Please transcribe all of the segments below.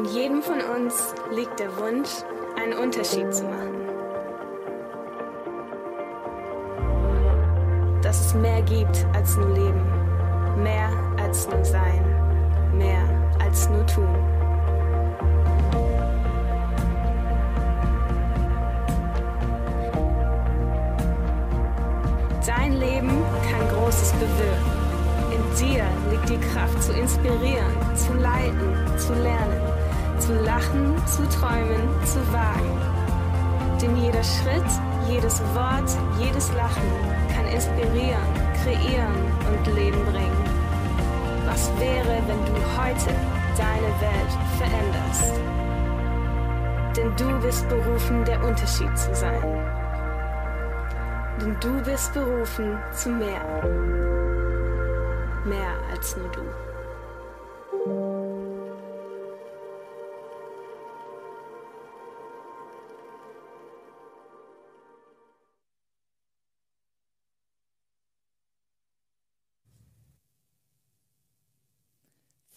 In jedem von uns liegt der Wunsch, einen Unterschied zu machen. Dass es mehr gibt als nur Leben, mehr als nur Sein, mehr als nur Tun. Dein Leben kann Großes bewirken. In dir liegt die Kraft zu inspirieren, zu leiten, zu lernen, zu lachen, zu träumen, zu wagen. Denn jeder Schritt, jedes Wort, jedes Lachen kann inspirieren, kreieren und Leben bringen. Was wäre, wenn du heute deine Welt veränderst? Denn du bist berufen, der Unterschied zu sein. Denn du bist berufen zu mehr. Mehr als nur du.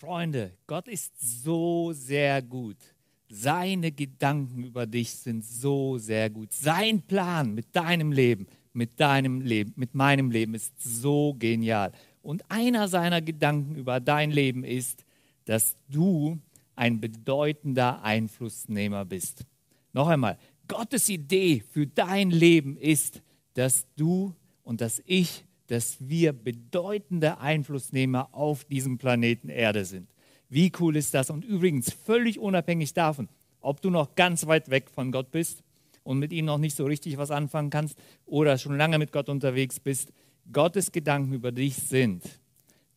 Freunde, Gott ist so sehr gut. Seine Gedanken über dich sind so sehr gut. Sein Plan mit deinem Leben, mit deinem Leben, mit meinem Leben ist so genial. Und einer seiner Gedanken über dein Leben ist, dass du ein bedeutender Einflussnehmer bist. Noch einmal, Gottes Idee für dein Leben ist, dass du und dass ich dass wir bedeutende Einflussnehmer auf diesem Planeten Erde sind. Wie cool ist das? Und übrigens, völlig unabhängig davon, ob du noch ganz weit weg von Gott bist und mit ihm noch nicht so richtig was anfangen kannst oder schon lange mit Gott unterwegs bist, Gottes Gedanken über dich sind,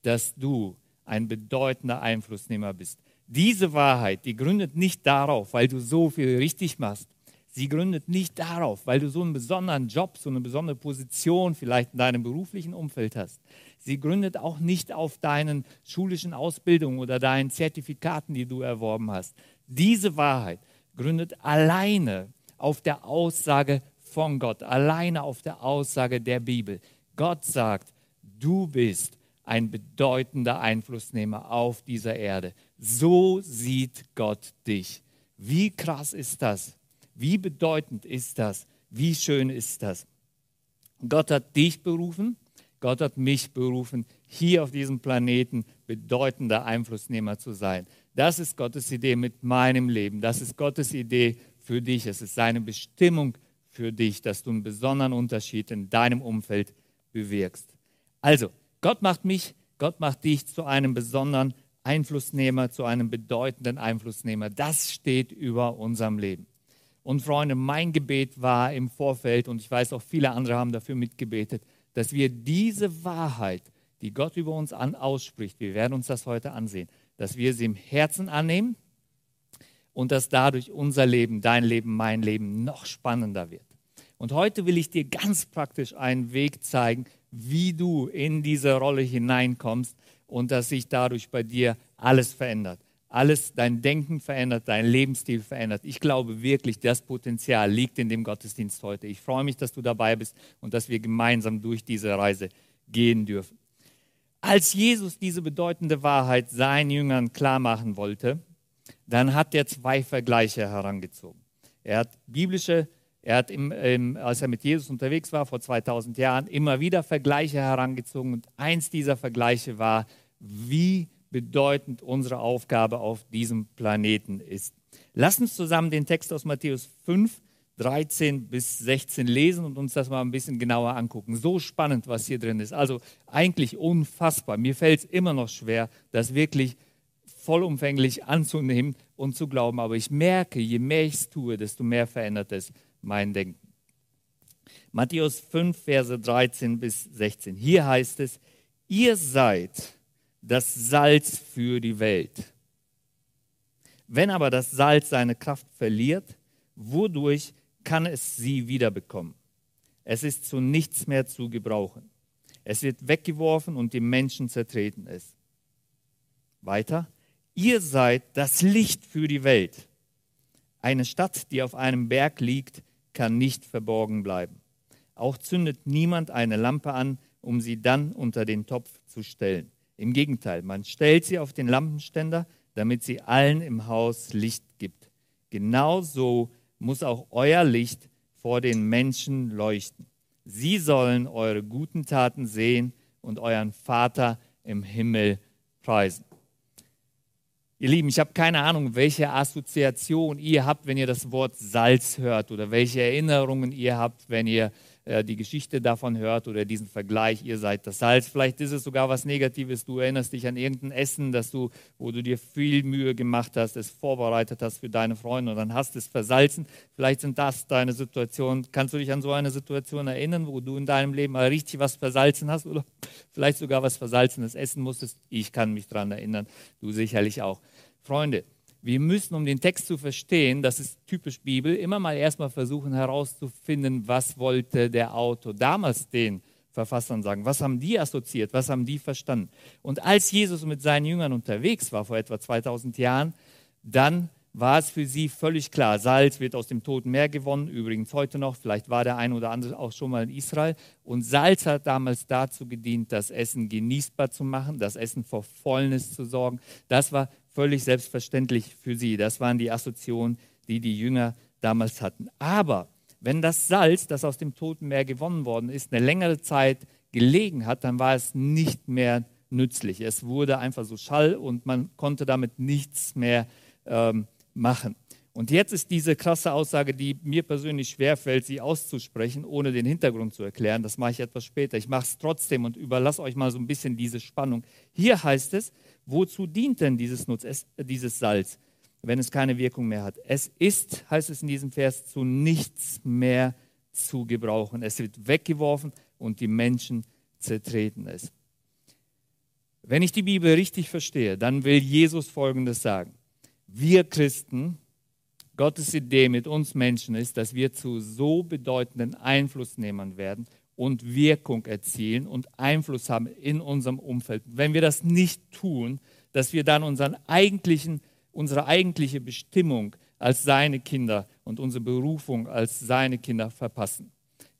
dass du ein bedeutender Einflussnehmer bist. Diese Wahrheit, die gründet nicht darauf, weil du so viel richtig machst Sie gründet nicht darauf, weil du so einen besonderen Job, so eine besondere Position vielleicht in deinem beruflichen Umfeld hast. Sie gründet auch nicht auf deinen schulischen Ausbildungen oder deinen Zertifikaten, die du erworben hast. Diese Wahrheit gründet alleine auf der Aussage von Gott, alleine auf der Aussage der Bibel. Gott sagt, du bist ein bedeutender Einflussnehmer auf dieser Erde. So sieht Gott dich. Wie krass ist das? Wie bedeutend ist das? Wie schön ist das? Gott hat dich berufen, Gott hat mich berufen, hier auf diesem Planeten bedeutender Einflussnehmer zu sein. Das ist Gottes Idee mit meinem Leben. Das ist Gottes Idee für dich. Es ist seine Bestimmung für dich, dass du einen besonderen Unterschied in deinem Umfeld bewirkst. Also, Gott macht mich, Gott macht dich zu einem besonderen Einflussnehmer, zu einem bedeutenden Einflussnehmer. Das steht über unserem Leben. Und Freunde, mein Gebet war im Vorfeld, und ich weiß auch viele andere haben dafür mitgebetet, dass wir diese Wahrheit, die Gott über uns an, ausspricht, wir werden uns das heute ansehen, dass wir sie im Herzen annehmen und dass dadurch unser Leben, dein Leben, mein Leben noch spannender wird. Und heute will ich dir ganz praktisch einen Weg zeigen, wie du in diese Rolle hineinkommst und dass sich dadurch bei dir alles verändert alles, dein Denken verändert, dein Lebensstil verändert. Ich glaube wirklich, das Potenzial liegt in dem Gottesdienst heute. Ich freue mich, dass du dabei bist und dass wir gemeinsam durch diese Reise gehen dürfen. Als Jesus diese bedeutende Wahrheit seinen Jüngern klar machen wollte, dann hat er zwei Vergleiche herangezogen. Er hat biblische, er hat, im, im, als er mit Jesus unterwegs war vor 2000 Jahren, immer wieder Vergleiche herangezogen und eins dieser Vergleiche war, wie bedeutend unsere Aufgabe auf diesem Planeten ist. Lass uns zusammen den Text aus Matthäus 5, 13 bis 16 lesen und uns das mal ein bisschen genauer angucken. So spannend, was hier drin ist. Also eigentlich unfassbar. Mir fällt es immer noch schwer, das wirklich vollumfänglich anzunehmen und zu glauben. Aber ich merke, je mehr ich es tue, desto mehr verändert es mein Denken. Matthäus 5, Verse 13 bis 16. Hier heißt es, ihr seid das Salz für die Welt. Wenn aber das Salz seine Kraft verliert, wodurch kann es sie wiederbekommen? Es ist zu nichts mehr zu gebrauchen. Es wird weggeworfen und die Menschen zertreten es. Weiter, ihr seid das Licht für die Welt. Eine Stadt, die auf einem Berg liegt, kann nicht verborgen bleiben. Auch zündet niemand eine Lampe an, um sie dann unter den Topf zu stellen. Im Gegenteil, man stellt sie auf den Lampenständer, damit sie allen im Haus Licht gibt. Genauso muss auch euer Licht vor den Menschen leuchten. Sie sollen eure guten Taten sehen und euren Vater im Himmel preisen. Ihr Lieben, ich habe keine Ahnung, welche Assoziation ihr habt, wenn ihr das Wort Salz hört oder welche Erinnerungen ihr habt, wenn ihr äh, die Geschichte davon hört oder diesen Vergleich, ihr seid das Salz. Vielleicht ist es sogar was Negatives. Du erinnerst dich an irgendein Essen, das du, wo du dir viel Mühe gemacht hast, es vorbereitet hast für deine Freunde und dann hast es versalzen. Vielleicht sind das deine Situationen. Kannst du dich an so eine Situation erinnern, wo du in deinem Leben mal richtig was versalzen hast oder vielleicht sogar was Versalzenes essen musstest? Ich kann mich daran erinnern, du sicherlich auch. Freunde, wir müssen, um den Text zu verstehen, das ist typisch Bibel, immer mal erstmal versuchen herauszufinden, was wollte der Autor damals den Verfassern sagen, was haben die assoziiert, was haben die verstanden. Und als Jesus mit seinen Jüngern unterwegs war vor etwa 2000 Jahren, dann war es für sie völlig klar, Salz wird aus dem Toten Meer gewonnen, übrigens heute noch, vielleicht war der eine oder andere auch schon mal in Israel. Und Salz hat damals dazu gedient, das Essen genießbar zu machen, das Essen vor Fäulnis zu sorgen. Das war völlig selbstverständlich für sie. Das waren die Assoziationen, die die Jünger damals hatten. Aber wenn das Salz, das aus dem Toten Meer gewonnen worden ist, eine längere Zeit gelegen hat, dann war es nicht mehr nützlich. Es wurde einfach so Schall und man konnte damit nichts mehr ähm, machen. Und jetzt ist diese krasse Aussage, die mir persönlich schwerfällt, sie auszusprechen, ohne den Hintergrund zu erklären. Das mache ich etwas später. Ich mache es trotzdem und überlasse euch mal so ein bisschen diese Spannung. Hier heißt es, Wozu dient denn dieses, Nutz, dieses Salz, wenn es keine Wirkung mehr hat? Es ist, heißt es in diesem Vers, zu nichts mehr zu gebrauchen. Es wird weggeworfen und die Menschen zertreten es. Wenn ich die Bibel richtig verstehe, dann will Jesus Folgendes sagen. Wir Christen, Gottes Idee mit uns Menschen ist, dass wir zu so bedeutenden Einflussnehmern werden und Wirkung erzielen und Einfluss haben in unserem Umfeld. Wenn wir das nicht tun, dass wir dann unseren eigentlichen, unsere eigentliche Bestimmung als seine Kinder und unsere Berufung als seine Kinder verpassen.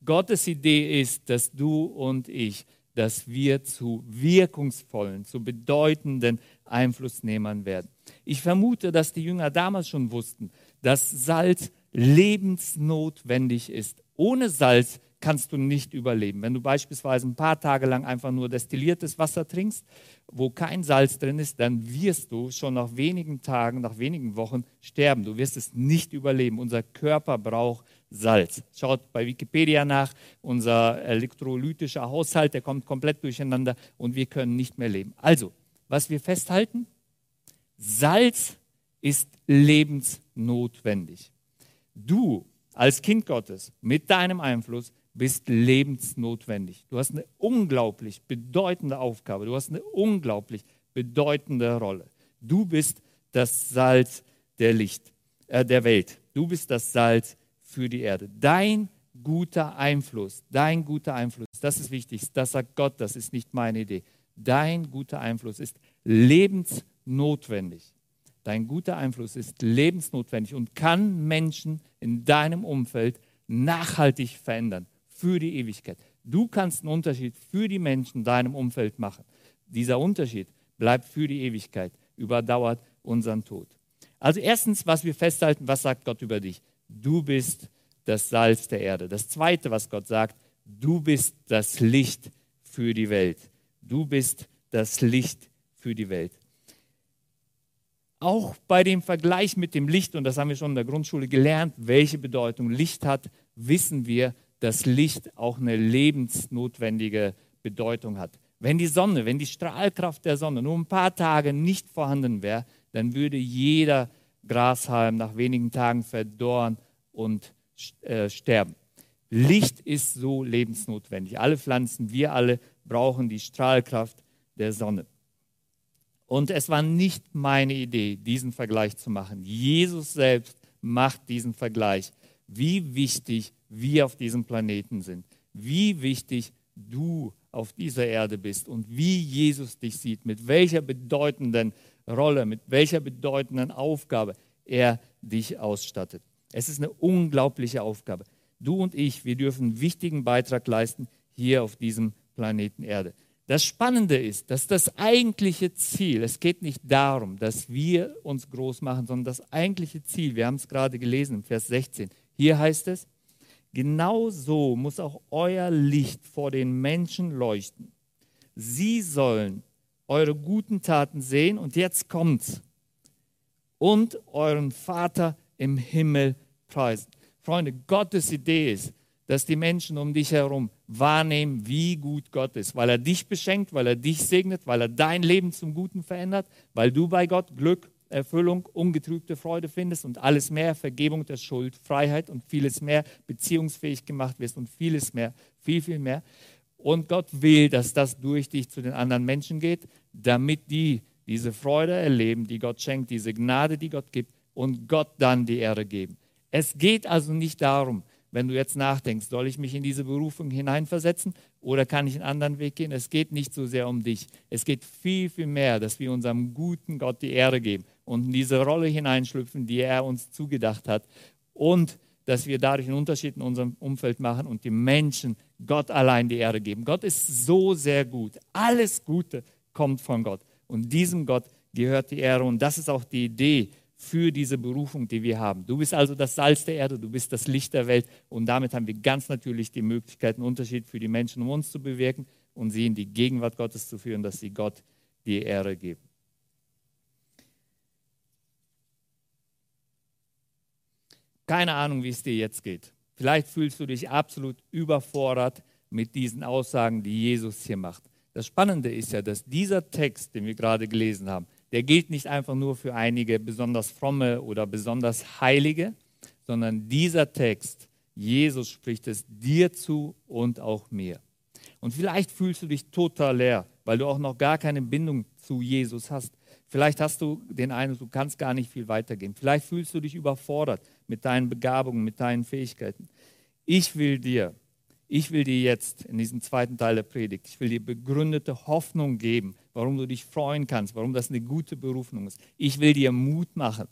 Gottes Idee ist, dass du und ich, dass wir zu wirkungsvollen, zu bedeutenden Einflussnehmern werden. Ich vermute, dass die Jünger damals schon wussten, dass Salz lebensnotwendig ist. Ohne Salz kannst du nicht überleben. Wenn du beispielsweise ein paar Tage lang einfach nur destilliertes Wasser trinkst, wo kein Salz drin ist, dann wirst du schon nach wenigen Tagen, nach wenigen Wochen sterben. Du wirst es nicht überleben. Unser Körper braucht Salz. Schaut bei Wikipedia nach, unser elektrolytischer Haushalt, der kommt komplett durcheinander und wir können nicht mehr leben. Also, was wir festhalten, Salz ist lebensnotwendig. Du als Kind Gottes mit deinem Einfluss bist lebensnotwendig. Du hast eine unglaublich bedeutende Aufgabe. Du hast eine unglaublich bedeutende Rolle. Du bist das Salz der Licht, äh, der Welt. Du bist das Salz für die Erde. Dein guter Einfluss, dein guter Einfluss, das ist wichtig. Das sagt Gott, das ist nicht meine Idee. Dein guter Einfluss ist lebensnotwendig. Dein guter Einfluss ist lebensnotwendig und kann Menschen in deinem Umfeld nachhaltig verändern für die Ewigkeit. Du kannst einen Unterschied für die Menschen in deinem Umfeld machen. Dieser Unterschied bleibt für die Ewigkeit, überdauert unseren Tod. Also erstens, was wir festhalten, was sagt Gott über dich? Du bist das Salz der Erde. Das Zweite, was Gott sagt, du bist das Licht für die Welt. Du bist das Licht für die Welt. Auch bei dem Vergleich mit dem Licht, und das haben wir schon in der Grundschule gelernt, welche Bedeutung Licht hat, wissen wir, dass Licht auch eine lebensnotwendige Bedeutung hat. Wenn die Sonne, wenn die Strahlkraft der Sonne nur ein paar Tage nicht vorhanden wäre, dann würde jeder Grashalm nach wenigen Tagen verdorren und äh, sterben. Licht ist so lebensnotwendig. Alle Pflanzen, wir alle brauchen die Strahlkraft der Sonne. Und es war nicht meine Idee, diesen Vergleich zu machen. Jesus selbst macht diesen Vergleich. Wie wichtig wir auf diesem Planeten sind, wie wichtig du auf dieser Erde bist und wie Jesus dich sieht, mit welcher bedeutenden Rolle, mit welcher bedeutenden Aufgabe er dich ausstattet. Es ist eine unglaubliche Aufgabe. Du und ich, wir dürfen einen wichtigen Beitrag leisten hier auf diesem Planeten Erde. Das Spannende ist, dass das eigentliche Ziel, es geht nicht darum, dass wir uns groß machen, sondern das eigentliche Ziel, wir haben es gerade gelesen im Vers 16, hier heißt es, genau so muss auch euer Licht vor den Menschen leuchten. Sie sollen eure guten Taten sehen und jetzt kommt's und euren Vater im Himmel preisen. Freunde, Gottes Idee ist, dass die Menschen um dich herum wahrnehmen, wie gut Gott ist, weil er dich beschenkt, weil er dich segnet, weil er dein Leben zum Guten verändert, weil du bei Gott Glück, Erfüllung, ungetrübte Freude findest und alles mehr, Vergebung der Schuld, Freiheit und vieles mehr, beziehungsfähig gemacht wirst und vieles mehr, viel, viel mehr. Und Gott will, dass das durch dich zu den anderen Menschen geht, damit die diese Freude erleben, die Gott schenkt, diese Gnade, die Gott gibt und Gott dann die Ehre geben. Es geht also nicht darum, wenn du jetzt nachdenkst, soll ich mich in diese Berufung hineinversetzen oder kann ich einen anderen Weg gehen? Es geht nicht so sehr um dich. Es geht viel, viel mehr, dass wir unserem guten Gott die Ehre geben und in diese Rolle hineinschlüpfen, die er uns zugedacht hat. Und dass wir dadurch einen Unterschied in unserem Umfeld machen und die Menschen Gott allein die Ehre geben. Gott ist so sehr gut. Alles Gute kommt von Gott. Und diesem Gott gehört die Ehre. Und das ist auch die Idee für diese Berufung, die wir haben. Du bist also das Salz der Erde, du bist das Licht der Welt und damit haben wir ganz natürlich die Möglichkeit, einen Unterschied für die Menschen um uns zu bewirken und sie in die Gegenwart Gottes zu führen, dass sie Gott die Ehre geben. Keine Ahnung, wie es dir jetzt geht. Vielleicht fühlst du dich absolut überfordert mit diesen Aussagen, die Jesus hier macht. Das Spannende ist ja, dass dieser Text, den wir gerade gelesen haben, der gilt nicht einfach nur für einige besonders fromme oder besonders heilige, sondern dieser Text, Jesus spricht es dir zu und auch mir. Und vielleicht fühlst du dich total leer, weil du auch noch gar keine Bindung zu Jesus hast. Vielleicht hast du den Eindruck, du kannst gar nicht viel weitergehen. Vielleicht fühlst du dich überfordert mit deinen Begabungen, mit deinen Fähigkeiten. Ich will dir, ich will dir jetzt in diesem zweiten Teil der Predigt, ich will dir begründete Hoffnung geben, warum du dich freuen kannst, warum das eine gute Berufung ist. Ich will dir Mut machen.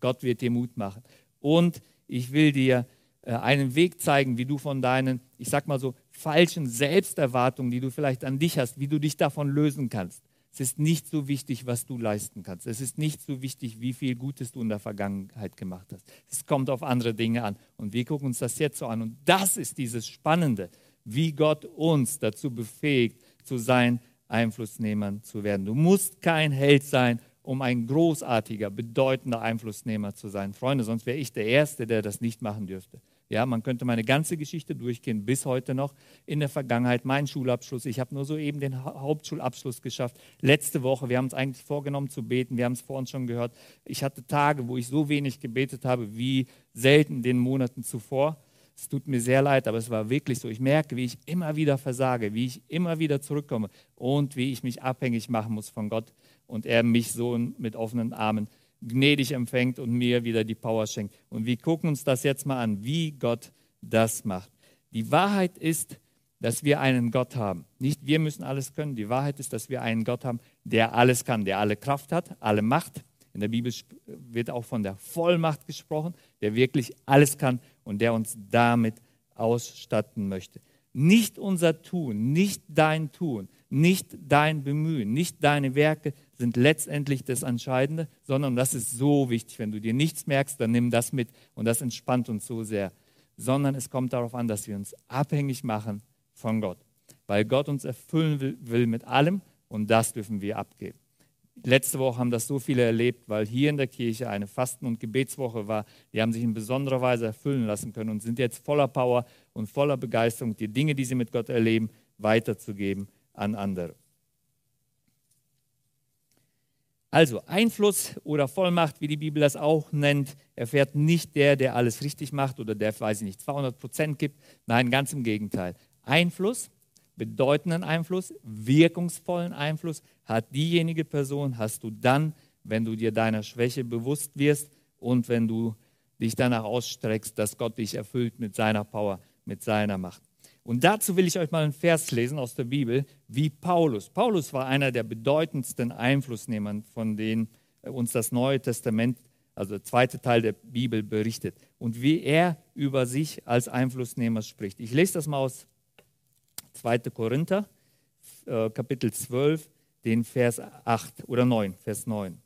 Gott wird dir Mut machen. Und ich will dir äh, einen Weg zeigen, wie du von deinen, ich sag mal so, falschen Selbsterwartungen, die du vielleicht an dich hast, wie du dich davon lösen kannst. Es ist nicht so wichtig, was du leisten kannst. Es ist nicht so wichtig, wie viel Gutes du in der Vergangenheit gemacht hast. Es kommt auf andere Dinge an. Und wir gucken uns das jetzt so an. Und das ist dieses Spannende, wie Gott uns dazu befähigt, zu sein Einflussnehmern zu werden. Du musst kein Held sein, um ein großartiger, bedeutender Einflussnehmer zu sein. Freunde, sonst wäre ich der Erste, der das nicht machen dürfte. Ja, man könnte meine ganze Geschichte durchgehen, bis heute noch in der Vergangenheit. Mein Schulabschluss, ich habe nur soeben den Hauptschulabschluss geschafft. Letzte Woche, wir haben uns eigentlich vorgenommen zu beten, wir haben es vor uns schon gehört. Ich hatte Tage, wo ich so wenig gebetet habe wie selten den Monaten zuvor. Es tut mir sehr leid, aber es war wirklich so. Ich merke, wie ich immer wieder versage, wie ich immer wieder zurückkomme und wie ich mich abhängig machen muss von Gott und er mich so mit offenen Armen gnädig empfängt und mir wieder die Power schenkt. Und wir gucken uns das jetzt mal an, wie Gott das macht. Die Wahrheit ist, dass wir einen Gott haben. Nicht wir müssen alles können. Die Wahrheit ist, dass wir einen Gott haben, der alles kann, der alle Kraft hat, alle Macht. In der Bibel wird auch von der Vollmacht gesprochen, der wirklich alles kann und der uns damit ausstatten möchte. Nicht unser Tun, nicht dein Tun, nicht dein Bemühen, nicht deine Werke sind letztendlich das Entscheidende, sondern das ist so wichtig. Wenn du dir nichts merkst, dann nimm das mit und das entspannt uns so sehr. Sondern es kommt darauf an, dass wir uns abhängig machen von Gott, weil Gott uns erfüllen will, will mit allem und das dürfen wir abgeben. Letzte Woche haben das so viele erlebt, weil hier in der Kirche eine Fasten- und Gebetswoche war. Die haben sich in besonderer Weise erfüllen lassen können und sind jetzt voller Power und voller Begeisterung, die Dinge, die sie mit Gott erleben, weiterzugeben an andere. Also Einfluss oder Vollmacht, wie die Bibel das auch nennt, erfährt nicht der, der alles richtig macht oder der, weiß ich nicht, 200 Prozent gibt. Nein, ganz im Gegenteil. Einfluss bedeutenden Einfluss, wirkungsvollen Einfluss hat diejenige Person, hast du dann, wenn du dir deiner Schwäche bewusst wirst und wenn du dich danach ausstreckst, dass Gott dich erfüllt mit seiner Power, mit seiner Macht. Und dazu will ich euch mal einen Vers lesen aus der Bibel, wie Paulus. Paulus war einer der bedeutendsten Einflussnehmer, von denen uns das Neue Testament, also der zweite Teil der Bibel, berichtet. Und wie er über sich als Einflussnehmer spricht. Ich lese das mal aus 2. Korinther äh, Kapitel 12, den Vers 8 oder 9, Vers 9.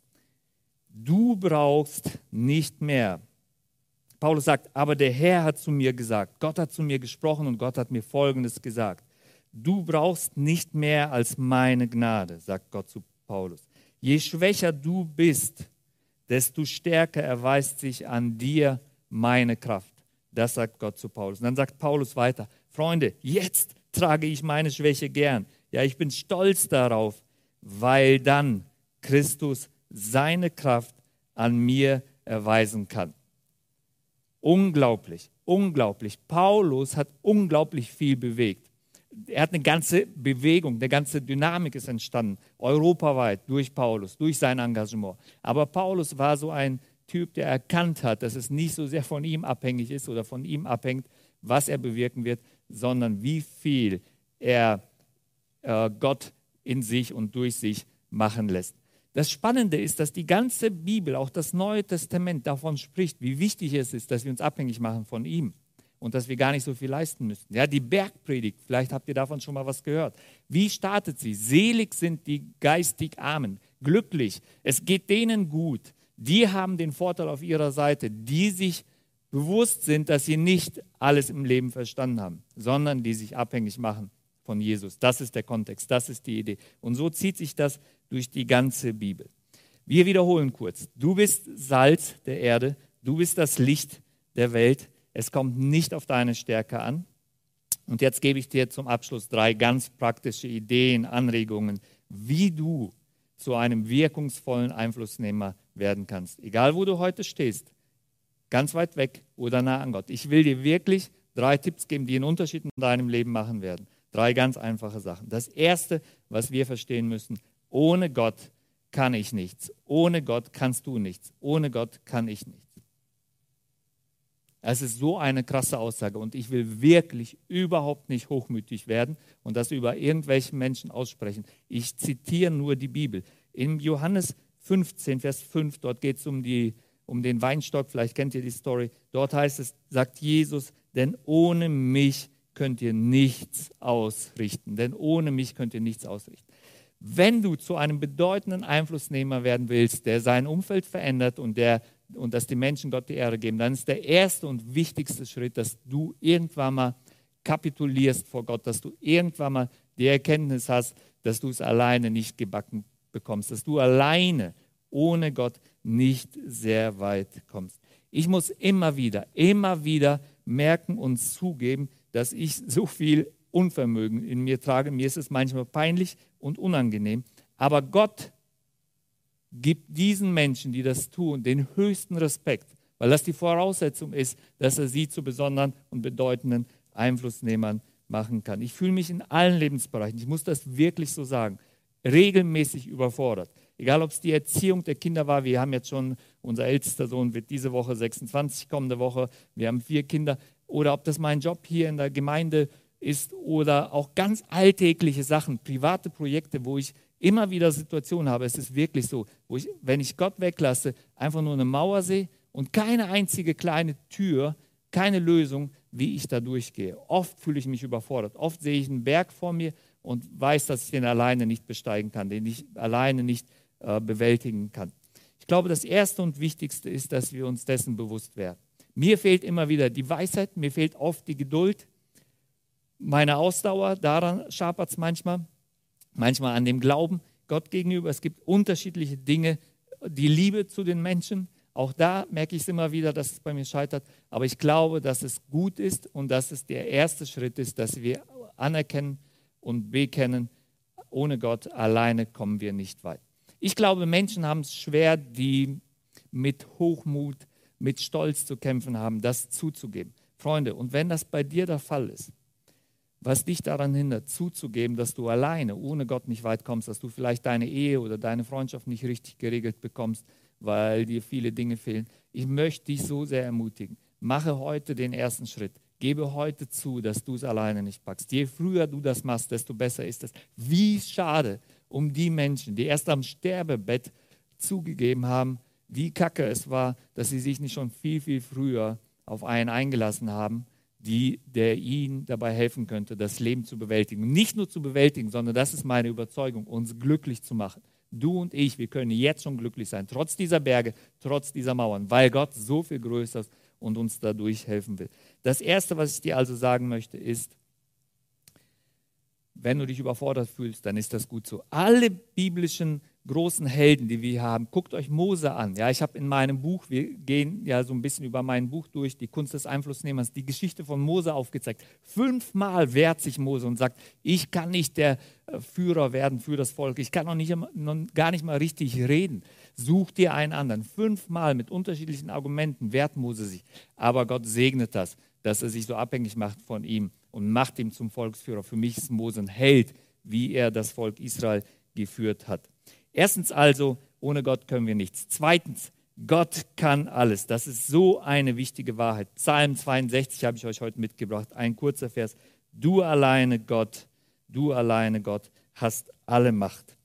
Du brauchst nicht mehr. Paulus sagt, aber der Herr hat zu mir gesagt, Gott hat zu mir gesprochen und Gott hat mir Folgendes gesagt. Du brauchst nicht mehr als meine Gnade, sagt Gott zu Paulus. Je schwächer du bist, desto stärker erweist sich an dir meine Kraft. Das sagt Gott zu Paulus. Und dann sagt Paulus weiter, Freunde, jetzt trage ich meine Schwäche gern. Ja, ich bin stolz darauf, weil dann Christus seine Kraft an mir erweisen kann. Unglaublich, unglaublich. Paulus hat unglaublich viel bewegt. Er hat eine ganze Bewegung, eine ganze Dynamik ist entstanden, europaweit durch Paulus, durch sein Engagement. Aber Paulus war so ein Typ, der erkannt hat, dass es nicht so sehr von ihm abhängig ist oder von ihm abhängt, was er bewirken wird, sondern wie viel er äh, Gott in sich und durch sich machen lässt. Das Spannende ist, dass die ganze Bibel, auch das Neue Testament davon spricht, wie wichtig es ist, dass wir uns abhängig machen von ihm und dass wir gar nicht so viel leisten müssen. Ja, die Bergpredigt, vielleicht habt ihr davon schon mal was gehört. Wie startet sie? Selig sind die geistig Armen, glücklich. Es geht denen gut. Die haben den Vorteil auf ihrer Seite, die sich bewusst sind, dass sie nicht alles im Leben verstanden haben, sondern die sich abhängig machen von Jesus. Das ist der Kontext, das ist die Idee. Und so zieht sich das durch die ganze Bibel. Wir wiederholen kurz. Du bist Salz der Erde, du bist das Licht der Welt. Es kommt nicht auf deine Stärke an. Und jetzt gebe ich dir zum Abschluss drei ganz praktische Ideen, Anregungen, wie du zu einem wirkungsvollen Einflussnehmer werden kannst. Egal, wo du heute stehst, ganz weit weg oder nah an Gott. Ich will dir wirklich drei Tipps geben, die einen Unterschied in deinem Leben machen werden. Drei ganz einfache Sachen. Das Erste, was wir verstehen müssen, ohne Gott kann ich nichts. Ohne Gott kannst du nichts. Ohne Gott kann ich nichts. Es ist so eine krasse Aussage und ich will wirklich überhaupt nicht hochmütig werden und das über irgendwelche Menschen aussprechen. Ich zitiere nur die Bibel. In Johannes 15, Vers 5, dort geht es um, um den Weinstock, vielleicht kennt ihr die Story. Dort heißt es, sagt Jesus, denn ohne mich könnt ihr nichts ausrichten. Denn ohne mich könnt ihr nichts ausrichten. Wenn du zu einem bedeutenden Einflussnehmer werden willst, der sein Umfeld verändert und der und dass die Menschen Gott die Ehre geben, dann ist der erste und wichtigste Schritt, dass du irgendwann mal kapitulierst vor Gott, dass du irgendwann mal die Erkenntnis hast, dass du es alleine nicht gebacken bekommst, dass du alleine ohne Gott nicht sehr weit kommst. Ich muss immer wieder, immer wieder merken und zugeben, dass ich so viel Unvermögen in mir trage. Mir ist es manchmal peinlich und unangenehm. Aber Gott gibt diesen Menschen, die das tun, den höchsten Respekt, weil das die Voraussetzung ist, dass er sie zu besonderen und bedeutenden Einflussnehmern machen kann. Ich fühle mich in allen Lebensbereichen, ich muss das wirklich so sagen, regelmäßig überfordert. Egal, ob es die Erziehung der Kinder war, wir haben jetzt schon, unser ältester Sohn wird diese Woche 26, kommende Woche, wir haben vier Kinder, oder ob das mein Job hier in der Gemeinde ist oder auch ganz alltägliche Sachen, private Projekte, wo ich immer wieder Situationen habe, es ist wirklich so, wo ich, wenn ich Gott weglasse, einfach nur eine Mauer sehe und keine einzige kleine Tür, keine Lösung, wie ich da durchgehe. Oft fühle ich mich überfordert. Oft sehe ich einen Berg vor mir und weiß, dass ich den alleine nicht besteigen kann, den ich alleine nicht äh, bewältigen kann. Ich glaube, das Erste und Wichtigste ist, dass wir uns dessen bewusst werden. Mir fehlt immer wieder die Weisheit, mir fehlt oft die Geduld, meine Ausdauer, daran schapert es manchmal manchmal an dem Glauben Gott gegenüber. Es gibt unterschiedliche Dinge, die Liebe zu den Menschen. Auch da merke ich es immer wieder, dass es bei mir scheitert. Aber ich glaube, dass es gut ist und dass es der erste Schritt ist, dass wir anerkennen und bekennen, ohne Gott alleine kommen wir nicht weit. Ich glaube, Menschen haben es schwer, die mit Hochmut, mit Stolz zu kämpfen haben, das zuzugeben. Freunde, und wenn das bei dir der Fall ist, was dich daran hindert, zuzugeben, dass du alleine, ohne Gott nicht weit kommst, dass du vielleicht deine Ehe oder deine Freundschaft nicht richtig geregelt bekommst, weil dir viele Dinge fehlen. Ich möchte dich so sehr ermutigen. Mache heute den ersten Schritt. Gebe heute zu, dass du es alleine nicht packst. Je früher du das machst, desto besser ist es. Wie schade um die Menschen, die erst am Sterbebett zugegeben haben, wie kacke es war, dass sie sich nicht schon viel, viel früher auf einen eingelassen haben die, der ihnen dabei helfen könnte, das Leben zu bewältigen. Nicht nur zu bewältigen, sondern das ist meine Überzeugung, uns glücklich zu machen. Du und ich, wir können jetzt schon glücklich sein, trotz dieser Berge, trotz dieser Mauern, weil Gott so viel größer ist und uns dadurch helfen will. Das Erste, was ich dir also sagen möchte, ist, wenn du dich überfordert fühlst, dann ist das gut so. Alle biblischen großen Helden, die wir haben, guckt euch Mose an. Ja, ich habe in meinem Buch, wir gehen ja so ein bisschen über mein Buch durch, die Kunst des Einflussnehmers, die Geschichte von Mose aufgezeigt. Fünfmal wehrt sich Mose und sagt, ich kann nicht der äh, Führer werden für das Volk, ich kann noch, nicht, noch gar nicht mal richtig reden. Such dir einen anderen. Fünfmal mit unterschiedlichen Argumenten wehrt Mose sich. Aber Gott segnet das, dass er sich so abhängig macht von ihm und macht ihn zum Volksführer. Für mich ist Mose ein Held, wie er das Volk Israel geführt hat. Erstens also, ohne Gott können wir nichts. Zweitens, Gott kann alles. Das ist so eine wichtige Wahrheit. Psalm 62 habe ich euch heute mitgebracht. Ein kurzer Vers. Du alleine Gott, du alleine Gott hast alle Macht.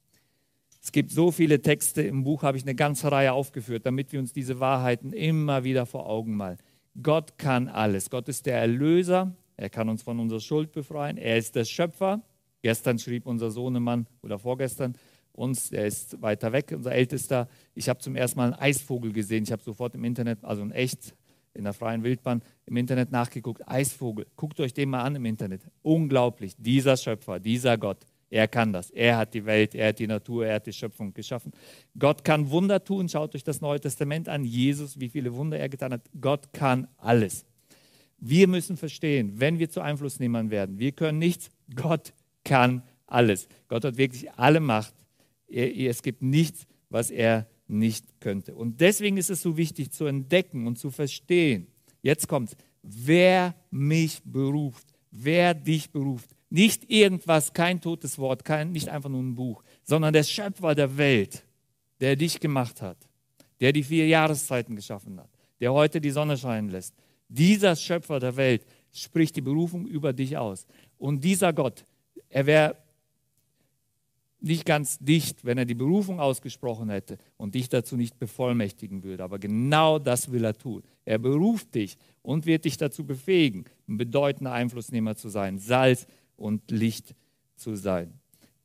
Es gibt so viele Texte im Buch, habe ich eine ganze Reihe aufgeführt, damit wir uns diese Wahrheiten immer wieder vor Augen malen. Gott kann alles. Gott ist der Erlöser, er kann uns von unserer Schuld befreien. Er ist der Schöpfer. Gestern schrieb unser Sohnemann oder vorgestern uns, er ist weiter weg, unser Ältester. Ich habe zum ersten Mal einen Eisvogel gesehen. Ich habe sofort im Internet, also in echt, in der freien Wildbahn, im Internet nachgeguckt. Eisvogel. Guckt euch den mal an im Internet. Unglaublich. Dieser Schöpfer, dieser Gott. Er kann das. Er hat die Welt, er hat die Natur, er hat die Schöpfung geschaffen. Gott kann Wunder tun. Schaut euch das Neue Testament an. Jesus, wie viele Wunder er getan hat. Gott kann alles. Wir müssen verstehen, wenn wir zu Einflussnehmern werden, wir können nichts, Gott kann alles. Gott hat wirklich alle Macht. Es gibt nichts, was er nicht könnte. Und deswegen ist es so wichtig zu entdecken und zu verstehen. Jetzt kommt wer mich beruft, wer dich beruft. Nicht irgendwas, kein totes Wort, kein, nicht einfach nur ein Buch, sondern der Schöpfer der Welt, der dich gemacht hat, der die vier Jahreszeiten geschaffen hat, der heute die Sonne scheinen lässt, dieser Schöpfer der Welt spricht die Berufung über dich aus. Und dieser Gott, er wäre nicht ganz dicht, wenn er die Berufung ausgesprochen hätte und dich dazu nicht bevollmächtigen würde. Aber genau das will er tun. Er beruft dich und wird dich dazu befähigen, ein bedeutender Einflussnehmer zu sein, Salz und Licht zu sein.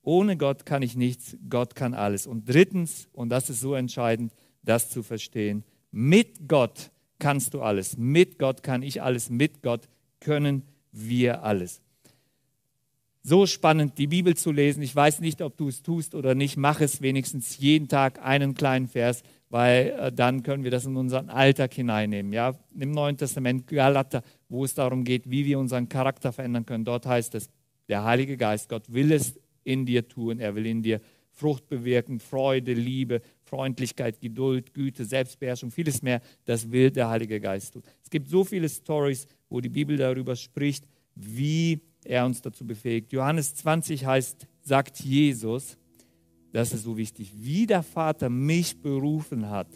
Ohne Gott kann ich nichts, Gott kann alles. Und drittens, und das ist so entscheidend, das zu verstehen, mit Gott kannst du alles. Mit Gott kann ich alles. Mit Gott können wir alles. So spannend, die Bibel zu lesen. Ich weiß nicht, ob du es tust oder nicht. Mach es wenigstens jeden Tag einen kleinen Vers, weil äh, dann können wir das in unseren Alltag hineinnehmen. Ja, im Neuen Testament Galater, wo es darum geht, wie wir unseren Charakter verändern können. Dort heißt es, der Heilige Geist, Gott will es in dir tun. Er will in dir Frucht bewirken, Freude, Liebe, Freundlichkeit, Geduld, Güte, Selbstbeherrschung, vieles mehr, das will der Heilige Geist tun. Es gibt so viele Stories, wo die Bibel darüber spricht, wie er uns dazu befähigt. Johannes 20 heißt, sagt Jesus, das ist so wichtig, wie der Vater mich berufen hat,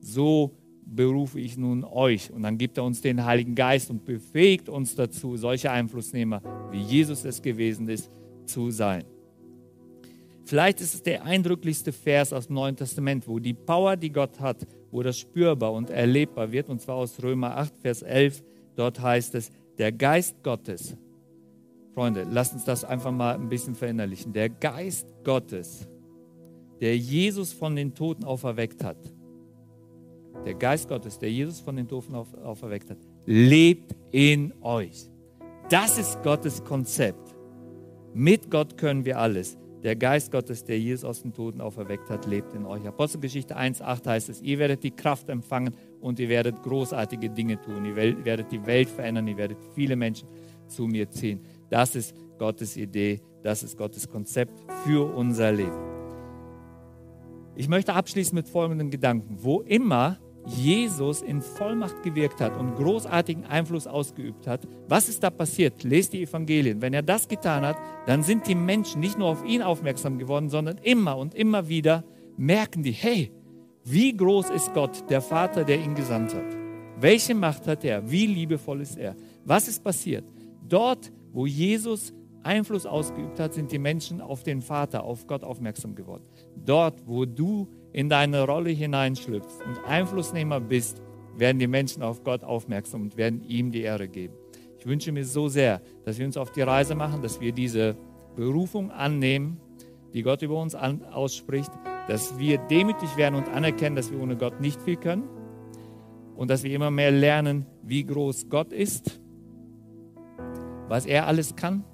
so berufe ich nun euch. Und dann gibt er uns den Heiligen Geist und befähigt uns dazu, solche Einflussnehmer, wie Jesus es gewesen ist, zu sein. Vielleicht ist es der eindrücklichste Vers aus dem Neuen Testament, wo die Power, die Gott hat, wo das spürbar und erlebbar wird, und zwar aus Römer 8, Vers 11. Dort heißt es, der Geist Gottes, Freunde, lasst uns das einfach mal ein bisschen verinnerlichen. Der Geist Gottes, der Jesus von den Toten auferweckt hat, der Geist Gottes, der Jesus von den Toten auf, auferweckt hat, lebt in euch. Das ist Gottes Konzept. Mit Gott können wir alles. Der Geist Gottes, der Jesus aus den Toten auferweckt hat, lebt in euch. Apostelgeschichte 1,8 heißt es, ihr werdet die Kraft empfangen und ihr werdet großartige Dinge tun. Ihr werdet die Welt verändern, ihr werdet viele Menschen zu mir ziehen. Das ist Gottes Idee, das ist Gottes Konzept für unser Leben. Ich möchte abschließen mit folgenden Gedanken. Wo immer Jesus in Vollmacht gewirkt hat und großartigen Einfluss ausgeübt hat, was ist da passiert? Lest die Evangelien. Wenn er das getan hat, dann sind die Menschen nicht nur auf ihn aufmerksam geworden, sondern immer und immer wieder merken die, hey, wie groß ist Gott, der Vater, der ihn gesandt hat? Welche Macht hat er? Wie liebevoll ist er? Was ist passiert? Dort, wo Jesus Einfluss ausgeübt hat, sind die Menschen auf den Vater, auf Gott aufmerksam geworden. Dort, wo du in deine Rolle hineinschlüpfst und Einflussnehmer bist, werden die Menschen auf Gott aufmerksam und werden ihm die Ehre geben. Ich wünsche mir so sehr, dass wir uns auf die Reise machen, dass wir diese Berufung annehmen, die Gott über uns an, ausspricht, dass wir demütig werden und anerkennen, dass wir ohne Gott nicht viel können und dass wir immer mehr lernen, wie groß Gott ist, was er alles kann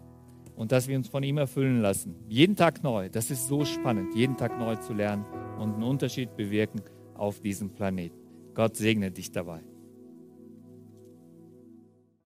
und dass wir uns von ihm erfüllen lassen. Jeden Tag neu. Das ist so spannend, jeden Tag neu zu lernen und einen Unterschied bewirken auf diesem Planeten. Gott segne dich dabei.